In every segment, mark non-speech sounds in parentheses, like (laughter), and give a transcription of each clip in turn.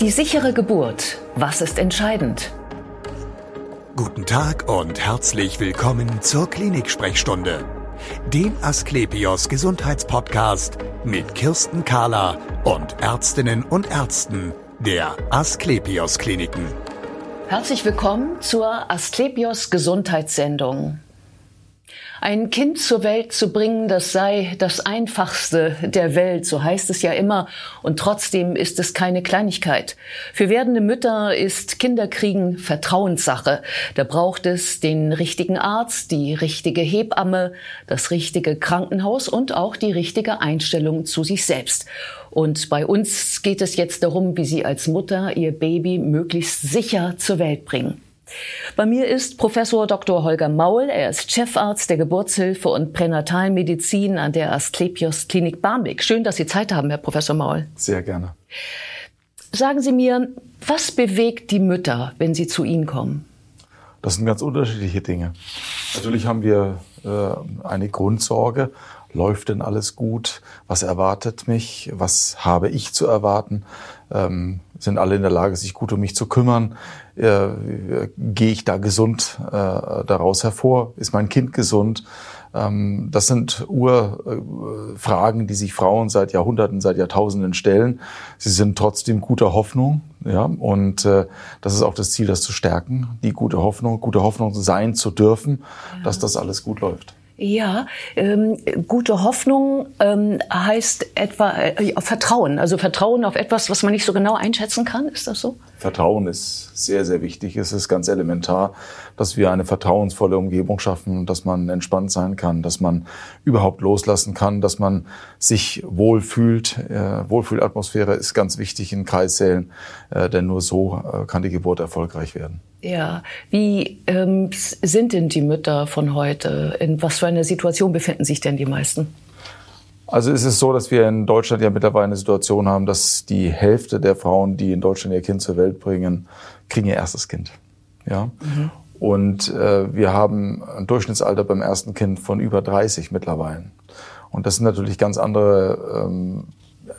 Die sichere Geburt. Was ist entscheidend? Guten Tag und herzlich willkommen zur Klinik-Sprechstunde, dem Asklepios Gesundheitspodcast mit Kirsten Kahler und Ärztinnen und Ärzten der Asklepios Kliniken. Herzlich willkommen zur Asklepios Gesundheitssendung. Ein Kind zur Welt zu bringen, das sei das Einfachste der Welt, so heißt es ja immer, und trotzdem ist es keine Kleinigkeit. Für werdende Mütter ist Kinderkriegen Vertrauenssache. Da braucht es den richtigen Arzt, die richtige Hebamme, das richtige Krankenhaus und auch die richtige Einstellung zu sich selbst. Und bei uns geht es jetzt darum, wie Sie als Mutter Ihr Baby möglichst sicher zur Welt bringen. Bei mir ist Professor Dr. Holger Maul. Er ist Chefarzt der Geburtshilfe und Pränatalmedizin an der Asklepios Klinik Barmbek. Schön, dass Sie Zeit haben, Herr Professor Maul. Sehr gerne. Sagen Sie mir, was bewegt die Mütter, wenn sie zu Ihnen kommen? Das sind ganz unterschiedliche Dinge. Natürlich haben wir äh, eine Grundsorge. Läuft denn alles gut? Was erwartet mich? Was habe ich zu erwarten? Ähm, sind alle in der Lage, sich gut um mich zu kümmern? Äh, Gehe ich da gesund äh, daraus hervor? Ist mein Kind gesund? Ähm, das sind Urfragen, die sich Frauen seit Jahrhunderten, seit Jahrtausenden stellen. Sie sind trotzdem guter Hoffnung. Ja, und äh, das ist auch das Ziel, das zu stärken, die gute Hoffnung, gute Hoffnung sein zu dürfen, ja. dass das alles gut läuft. Ja, ähm, gute Hoffnung ähm, heißt etwa äh, Vertrauen. Also Vertrauen auf etwas, was man nicht so genau einschätzen kann. Ist das so? Vertrauen ist sehr, sehr wichtig. Es ist ganz elementar, dass wir eine vertrauensvolle Umgebung schaffen, dass man entspannt sein kann, dass man überhaupt loslassen kann, dass man sich wohlfühlt. Äh, Wohlfühlatmosphäre ist ganz wichtig in Kreissälen, äh, denn nur so äh, kann die Geburt erfolgreich werden. Ja, wie ähm, sind denn die Mütter von heute? In was für einer Situation befinden sich denn die meisten? Also ist es so, dass wir in Deutschland ja mittlerweile eine Situation haben, dass die Hälfte der Frauen, die in Deutschland ihr Kind zur Welt bringen, kriegen ihr erstes Kind. Ja. Mhm. Und äh, wir haben ein Durchschnittsalter beim ersten Kind von über 30 mittlerweile. Und das sind natürlich ganz andere ähm,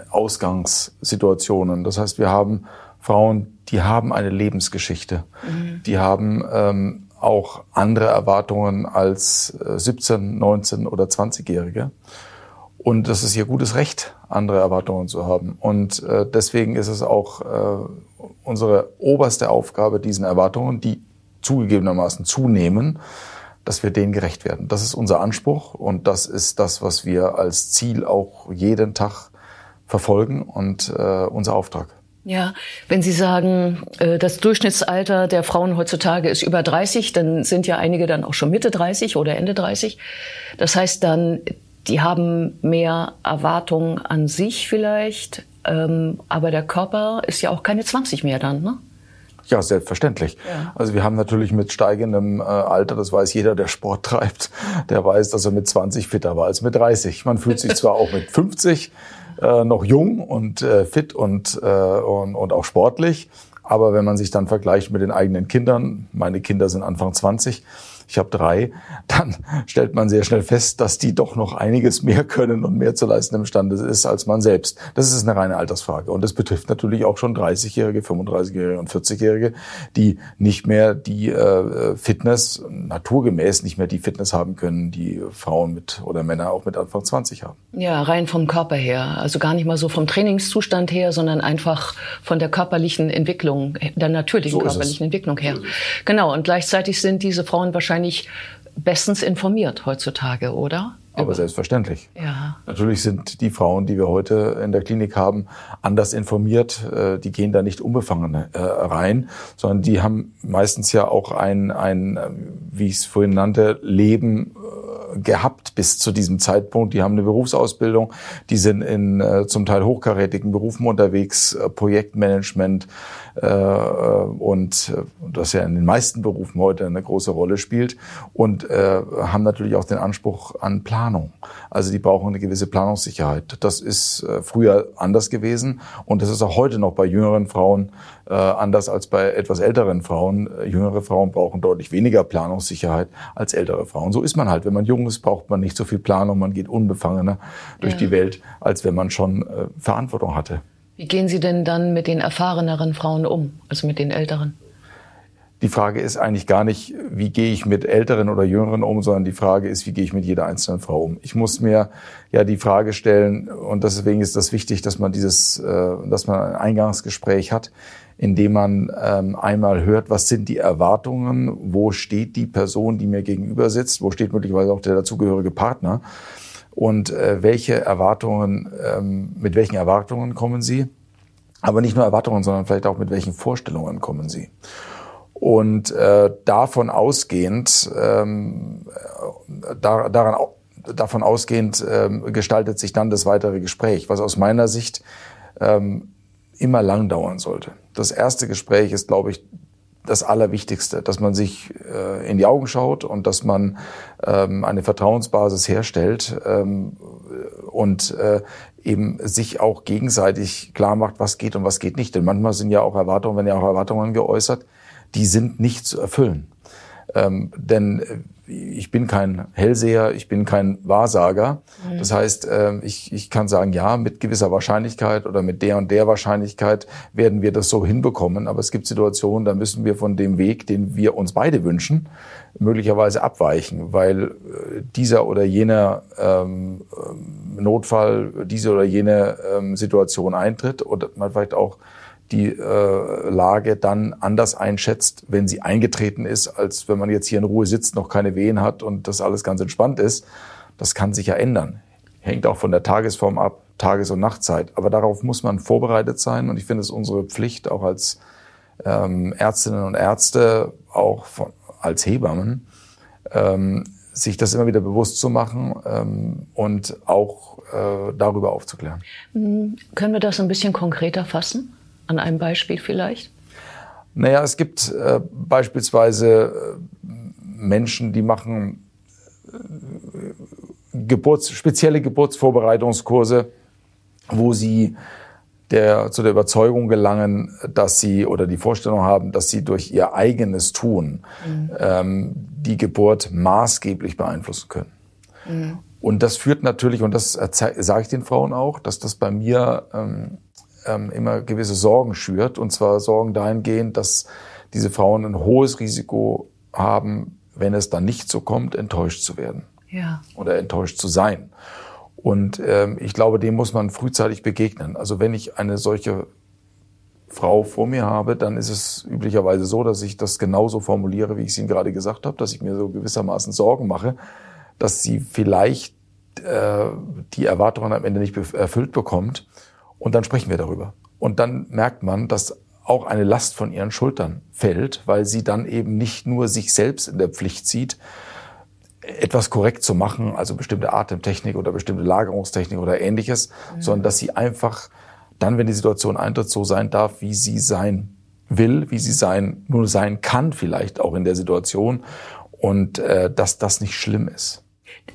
Ausgangssituationen. Das heißt, wir haben Frauen, die haben eine Lebensgeschichte. Mhm. Die haben ähm, auch andere Erwartungen als äh, 17, 19 oder 20-Jährige. Und das ist ihr gutes Recht, andere Erwartungen zu haben. Und äh, deswegen ist es auch äh, unsere oberste Aufgabe, diesen Erwartungen, die zugegebenermaßen zunehmen, dass wir denen gerecht werden. Das ist unser Anspruch und das ist das, was wir als Ziel auch jeden Tag verfolgen und äh, unser Auftrag. Ja, wenn Sie sagen, äh, das Durchschnittsalter der Frauen heutzutage ist über 30, dann sind ja einige dann auch schon Mitte 30 oder Ende 30. Das heißt dann, die haben mehr Erwartungen an sich vielleicht, ähm, aber der Körper ist ja auch keine 20 mehr dann, ne? Ja, selbstverständlich. Ja. Also wir haben natürlich mit steigendem äh, Alter, das weiß jeder, der Sport (laughs) treibt, der weiß, dass er mit 20 fitter war als mit 30. Man fühlt sich zwar auch mit 50 äh, noch jung und äh, fit und, äh, und, und auch sportlich, aber wenn man sich dann vergleicht mit den eigenen Kindern, meine Kinder sind Anfang 20, ich habe drei, dann stellt man sehr schnell fest, dass die doch noch einiges mehr können und mehr zu leisten imstande ist als man selbst. Das ist eine reine Altersfrage. Und das betrifft natürlich auch schon 30-Jährige, 35-Jährige und 40-Jährige, die nicht mehr die äh, Fitness, naturgemäß nicht mehr die Fitness haben können, die Frauen mit oder Männer auch mit Anfang 20 haben. Ja, rein vom Körper her. Also gar nicht mal so vom Trainingszustand her, sondern einfach von der körperlichen Entwicklung, der natürlichen so körperlichen Entwicklung her. Genau. Und gleichzeitig sind diese Frauen wahrscheinlich bestens informiert heutzutage, oder? Aber selbstverständlich. Ja. Natürlich sind die Frauen, die wir heute in der Klinik haben, anders informiert. Äh, die gehen da nicht unbefangen äh, rein, sondern die haben meistens ja auch ein, ein wie ich es vorhin nannte, Leben äh, gehabt bis zu diesem Zeitpunkt. Die haben eine Berufsausbildung, die sind in zum Teil hochkarätigen Berufen unterwegs, Projektmanagement, äh, und äh, das ja in den meisten Berufen heute eine große Rolle spielt und äh, haben natürlich auch den Anspruch an Planung. Also die brauchen eine gewisse Planungssicherheit. Das ist äh, früher anders gewesen und das ist auch heute noch bei jüngeren Frauen äh, anders als bei etwas älteren Frauen. Jüngere Frauen brauchen deutlich weniger Planungssicherheit als ältere Frauen. So ist man halt. Wenn man jung ist, braucht man nicht so viel Planung. Man geht unbefangener durch ja. die Welt, als wenn man schon äh, Verantwortung hatte. Wie gehen Sie denn dann mit den erfahreneren Frauen um, also mit den älteren? Die Frage ist eigentlich gar nicht, wie gehe ich mit älteren oder jüngeren um, sondern die Frage ist, wie gehe ich mit jeder einzelnen Frau um. Ich muss mir ja die Frage stellen, und deswegen ist das wichtig, dass man dieses, äh, dass man ein Eingangsgespräch hat, indem man ähm, einmal hört, was sind die Erwartungen, wo steht die Person, die mir gegenüber sitzt, wo steht möglicherweise auch der dazugehörige Partner und äh, welche Erwartungen, ähm, mit welchen Erwartungen kommen Sie, aber nicht nur Erwartungen, sondern vielleicht auch mit welchen Vorstellungen kommen Sie. Und äh, davon ausgehend, ähm, da, daran, davon ausgehend ähm, gestaltet sich dann das weitere Gespräch, was aus meiner Sicht ähm, immer lang dauern sollte. Das erste Gespräch ist, glaube ich, das Allerwichtigste, dass man sich äh, in die Augen schaut und dass man ähm, eine Vertrauensbasis herstellt ähm, und äh, eben sich auch gegenseitig klar macht, was geht und was geht nicht. Denn manchmal sind ja auch Erwartungen, wenn ja auch Erwartungen geäußert, die sind nicht zu erfüllen. Ähm, denn äh, ich bin kein Hellseher, ich bin kein Wahrsager. Mhm. Das heißt, äh, ich, ich kann sagen, ja, mit gewisser Wahrscheinlichkeit oder mit der und der Wahrscheinlichkeit werden wir das so hinbekommen. Aber es gibt Situationen, da müssen wir von dem Weg, den wir uns beide wünschen, möglicherweise abweichen, weil äh, dieser oder jener ähm, Notfall, diese oder jene ähm, Situation eintritt oder man vielleicht auch die äh, Lage dann anders einschätzt, wenn sie eingetreten ist, als wenn man jetzt hier in Ruhe sitzt, noch keine Wehen hat und das alles ganz entspannt ist. Das kann sich ja ändern. Hängt auch von der Tagesform ab, Tages- und Nachtzeit. Aber darauf muss man vorbereitet sein und ich finde es unsere Pflicht, auch als ähm, Ärztinnen und Ärzte, auch von, als Hebammen, ähm, sich das immer wieder bewusst zu machen ähm, und auch äh, darüber aufzuklären. Mhm. Können wir das ein bisschen konkreter fassen? An einem Beispiel vielleicht? Naja, es gibt äh, beispielsweise äh, Menschen, die machen äh, Geburts-, spezielle Geburtsvorbereitungskurse, wo sie der, zu der Überzeugung gelangen, dass sie oder die Vorstellung haben, dass sie durch ihr eigenes Tun mhm. ähm, die Geburt maßgeblich beeinflussen können. Mhm. Und das führt natürlich, und das sage ich den Frauen auch, dass das bei mir ähm, ähm, immer gewisse Sorgen schürt. Und zwar Sorgen dahingehend, dass diese Frauen ein hohes Risiko haben, wenn es dann nicht so kommt, enttäuscht zu werden. Ja. Oder enttäuscht zu sein. Und ähm, ich glaube, dem muss man frühzeitig begegnen. Also wenn ich eine solche Frau vor mir habe, dann ist es üblicherweise so, dass ich das genauso formuliere, wie ich es Ihnen gerade gesagt habe, dass ich mir so gewissermaßen Sorgen mache, dass sie vielleicht äh, die Erwartungen am Ende nicht erfüllt bekommt und dann sprechen wir darüber. Und dann merkt man, dass auch eine Last von ihren Schultern fällt, weil sie dann eben nicht nur sich selbst in der Pflicht sieht, etwas korrekt zu machen, also bestimmte Atemtechnik oder bestimmte Lagerungstechnik oder ähnliches, mhm. sondern dass sie einfach dann, wenn die Situation eintritt, so sein darf, wie sie sein will, wie sie sein, nur sein kann vielleicht auch in der Situation und äh, dass das nicht schlimm ist.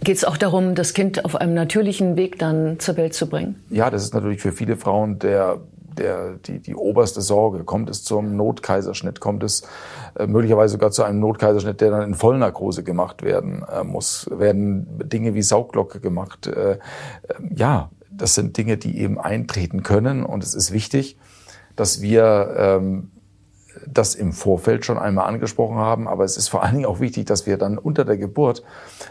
Geht es auch darum, das Kind auf einem natürlichen Weg dann zur Welt zu bringen? Ja, das ist natürlich für viele Frauen der der, die, die oberste Sorge. Kommt es zum Notkaiserschnitt? Kommt es äh, möglicherweise sogar zu einem Notkaiserschnitt, der dann in Vollnarkose gemacht werden äh, muss? Werden Dinge wie Saugglocke gemacht? Äh, ja, das sind Dinge, die eben eintreten können. Und es ist wichtig, dass wir ähm, das im Vorfeld schon einmal angesprochen haben. Aber es ist vor allen Dingen auch wichtig, dass wir dann unter der Geburt,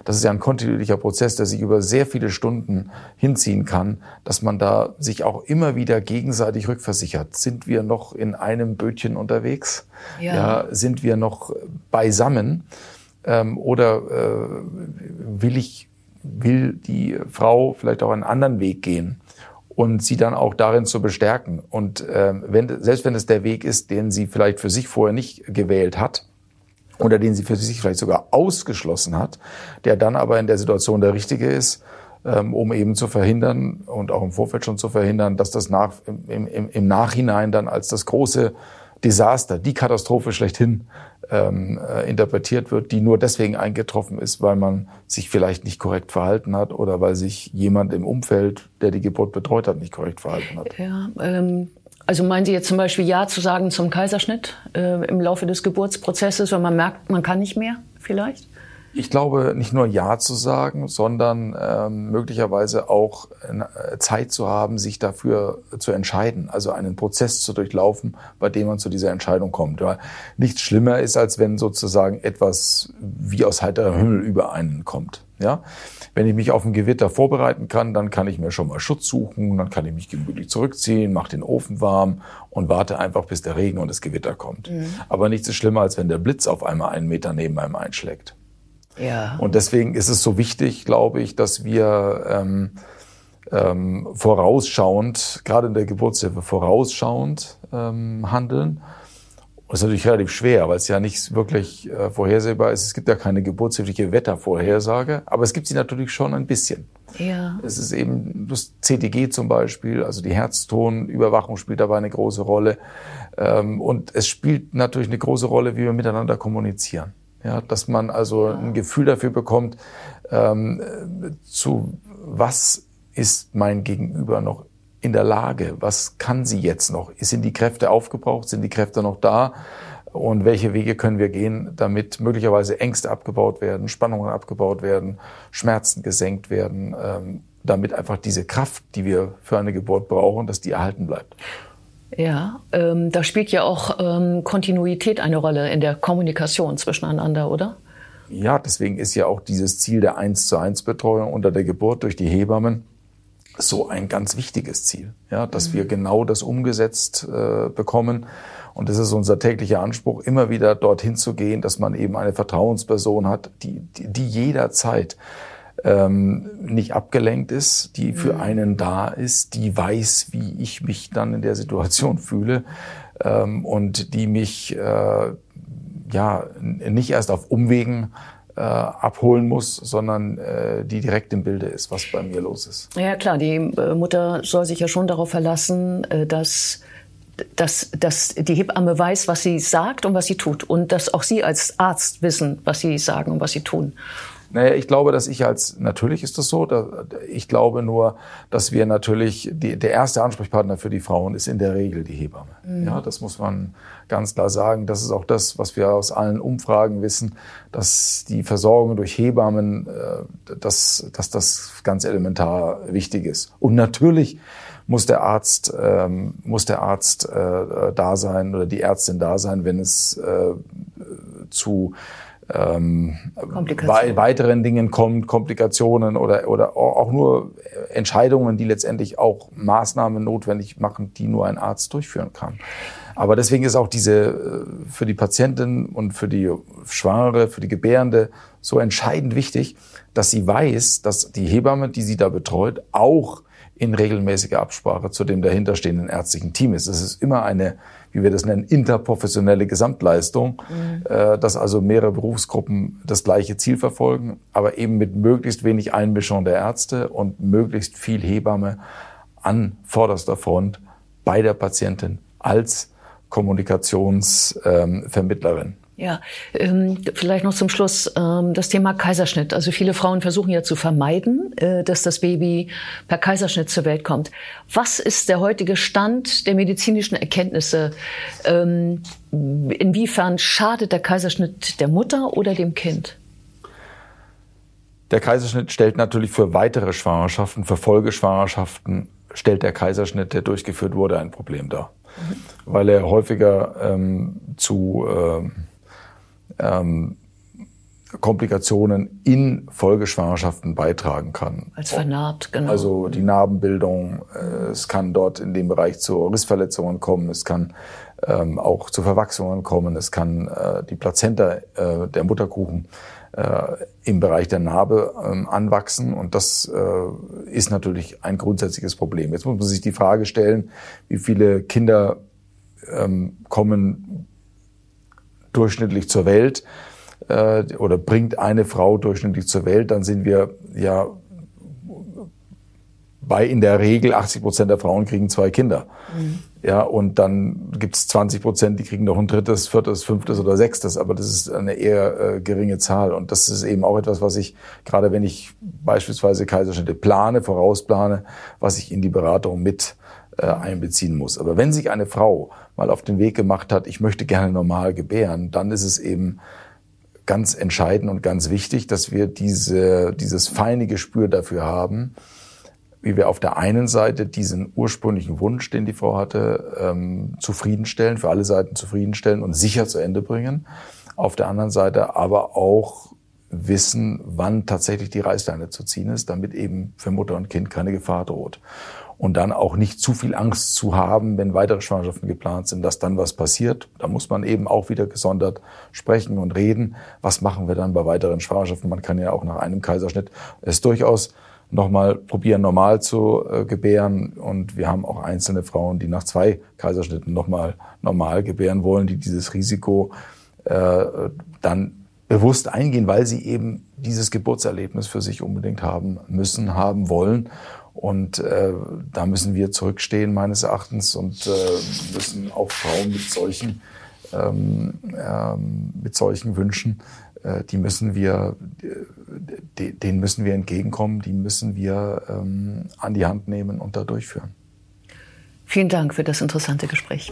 das ist ja ein kontinuierlicher Prozess, der sich über sehr viele Stunden hinziehen kann, dass man da sich auch immer wieder gegenseitig rückversichert. Sind wir noch in einem Bötchen unterwegs? Ja. ja sind wir noch beisammen? Ähm, oder äh, will ich, will die Frau vielleicht auch einen anderen Weg gehen? Und sie dann auch darin zu bestärken. Und äh, wenn, selbst wenn es der Weg ist, den sie vielleicht für sich vorher nicht gewählt hat oder den sie für sich vielleicht sogar ausgeschlossen hat, der dann aber in der Situation der richtige ist, ähm, um eben zu verhindern und auch im Vorfeld schon zu verhindern, dass das nach, im, im, im Nachhinein dann als das große Desaster, die Katastrophe schlechthin ähm, äh, interpretiert wird, die nur deswegen eingetroffen ist, weil man sich vielleicht nicht korrekt verhalten hat oder weil sich jemand im Umfeld, der die Geburt betreut hat, nicht korrekt verhalten hat. Ja, ähm, also meinen Sie jetzt zum Beispiel Ja zu sagen zum Kaiserschnitt äh, im Laufe des Geburtsprozesses, wenn man merkt, man kann nicht mehr vielleicht? Ich glaube, nicht nur Ja zu sagen, sondern ähm, möglicherweise auch äh, Zeit zu haben, sich dafür zu entscheiden, also einen Prozess zu durchlaufen, bei dem man zu dieser Entscheidung kommt. Weil nichts schlimmer ist, als wenn sozusagen etwas wie aus heiterem Himmel über einen kommt. Ja, wenn ich mich auf ein Gewitter vorbereiten kann, dann kann ich mir schon mal Schutz suchen, dann kann ich mich gemütlich zurückziehen, mache den Ofen warm und warte einfach, bis der Regen und das Gewitter kommt. Mhm. Aber nichts ist schlimmer, als wenn der Blitz auf einmal einen Meter neben einem einschlägt. Ja. Und deswegen ist es so wichtig, glaube ich, dass wir ähm, ähm, vorausschauend, gerade in der Geburtshilfe vorausschauend ähm, handeln das ist natürlich relativ schwer, weil es ja nicht wirklich äh, vorhersehbar ist. Es gibt ja keine geburtshilfliche Wettervorhersage, aber es gibt sie natürlich schon ein bisschen. Ja. Es ist eben das CTG zum Beispiel, also die Herztonüberwachung spielt dabei eine große Rolle. Ähm, und es spielt natürlich eine große Rolle, wie wir miteinander kommunizieren. Ja, dass man also ein Gefühl dafür bekommt, ähm, zu was ist mein Gegenüber noch in der Lage? Was kann sie jetzt noch? Sind die Kräfte aufgebraucht? Sind die Kräfte noch da? Und welche Wege können wir gehen, damit möglicherweise Ängste abgebaut werden, Spannungen abgebaut werden, Schmerzen gesenkt werden, ähm, damit einfach diese Kraft, die wir für eine Geburt brauchen, dass die erhalten bleibt. Ja, ähm, da spielt ja auch ähm, Kontinuität eine Rolle in der Kommunikation zwischeneinander, oder? Ja, deswegen ist ja auch dieses Ziel der 1 zu 1 Betreuung unter der Geburt durch die Hebammen so ein ganz wichtiges Ziel, ja, dass mhm. wir genau das umgesetzt äh, bekommen. Und das ist unser täglicher Anspruch, immer wieder dorthin zu gehen, dass man eben eine Vertrauensperson hat, die, die, die jederzeit ähm, nicht abgelenkt ist, die für mhm. einen da ist, die weiß, wie ich mich dann in der Situation fühle ähm, und die mich äh, ja nicht erst auf Umwegen äh, abholen muss, sondern äh, die direkt im Bilde ist, was bei mir los ist. Ja klar, die äh, Mutter soll sich ja schon darauf verlassen, äh, dass dass, dass die Hebamme weiß, was sie sagt und was sie tut und dass auch Sie als Arzt wissen, was Sie sagen und was Sie tun. Naja, ich glaube, dass ich als, natürlich ist das so, da, ich glaube nur, dass wir natürlich, die, der erste Ansprechpartner für die Frauen ist in der Regel die Hebamme. Mhm. Ja, das muss man ganz klar sagen. Das ist auch das, was wir aus allen Umfragen wissen, dass die Versorgung durch Hebammen, äh, dass, dass das ganz elementar wichtig ist. Und natürlich muss der Arzt ähm, muss der Arzt äh, da sein oder die Ärztin da sein, wenn es äh, zu ähm, weiteren Dingen kommt, Komplikationen oder, oder auch nur Entscheidungen, die letztendlich auch Maßnahmen notwendig machen, die nur ein Arzt durchführen kann. Aber deswegen ist auch diese äh, für die Patientin und für die Schwangere, für die Gebärende so entscheidend wichtig, dass sie weiß, dass die Hebamme, die sie da betreut, auch in regelmäßiger Absprache zu dem dahinterstehenden ärztlichen Team ist. Es ist immer eine wie wir das nennen, interprofessionelle Gesamtleistung, mhm. äh, dass also mehrere Berufsgruppen das gleiche Ziel verfolgen, aber eben mit möglichst wenig Einmischung der Ärzte und möglichst viel Hebamme an vorderster Front bei der Patientin als Kommunikationsvermittlerin. Ja, ähm, vielleicht noch zum Schluss ähm, das Thema Kaiserschnitt. Also viele Frauen versuchen ja zu vermeiden, äh, dass das Baby per Kaiserschnitt zur Welt kommt. Was ist der heutige Stand der medizinischen Erkenntnisse? Ähm, inwiefern schadet der Kaiserschnitt der Mutter oder dem Kind? Der Kaiserschnitt stellt natürlich für weitere Schwangerschaften, für Folgeschwangerschaften, stellt der Kaiserschnitt, der durchgeführt wurde, ein Problem dar. Mhm. Weil er häufiger ähm, zu äh, ähm, Komplikationen in Folgeschwangerschaften beitragen kann. Als vernarbt, genau. Also die Narbenbildung, äh, es kann dort in dem Bereich zu Rissverletzungen kommen, es kann ähm, auch zu Verwachsungen kommen, es kann äh, die Plazenta, äh, der Mutterkuchen, äh, im Bereich der Narbe ähm, anwachsen und das äh, ist natürlich ein grundsätzliches Problem. Jetzt muss man sich die Frage stellen, wie viele Kinder ähm, kommen durchschnittlich zur Welt äh, oder bringt eine Frau durchschnittlich zur Welt, dann sind wir ja bei in der Regel 80 Prozent der Frauen kriegen zwei Kinder. Mhm. Ja, und dann gibt's 20 Prozent, die kriegen noch ein drittes, viertes, fünftes oder sechstes, aber das ist eine eher äh, geringe Zahl. Und das ist eben auch etwas, was ich, gerade wenn ich beispielsweise Kaiserschnitte plane, vorausplane, was ich in die Beratung mit einbeziehen muss. Aber wenn sich eine Frau mal auf den Weg gemacht hat, ich möchte gerne normal gebären, dann ist es eben ganz entscheidend und ganz wichtig, dass wir diese, dieses feine Gespür dafür haben, wie wir auf der einen Seite diesen ursprünglichen Wunsch, den die Frau hatte, ähm, zufriedenstellen, für alle Seiten zufriedenstellen und sicher zu Ende bringen. Auf der anderen Seite aber auch wissen, wann tatsächlich die Reißleine zu ziehen ist, damit eben für Mutter und Kind keine Gefahr droht und dann auch nicht zu viel Angst zu haben, wenn weitere Schwangerschaften geplant sind, dass dann was passiert. Da muss man eben auch wieder gesondert sprechen und reden. Was machen wir dann bei weiteren Schwangerschaften? Man kann ja auch nach einem Kaiserschnitt es durchaus nochmal probieren, normal zu äh, gebären. Und wir haben auch einzelne Frauen, die nach zwei Kaiserschnitten nochmal normal gebären wollen, die dieses Risiko äh, dann bewusst eingehen, weil sie eben dieses Geburtserlebnis für sich unbedingt haben müssen, haben wollen. Und äh, da müssen wir zurückstehen meines Erachtens und äh, müssen auch Frauen mit solchen ähm, ähm, mit solchen Wünschen, äh, die müssen wir, de, denen müssen wir entgegenkommen, die müssen wir ähm, an die Hand nehmen und da durchführen. Vielen Dank für das interessante Gespräch.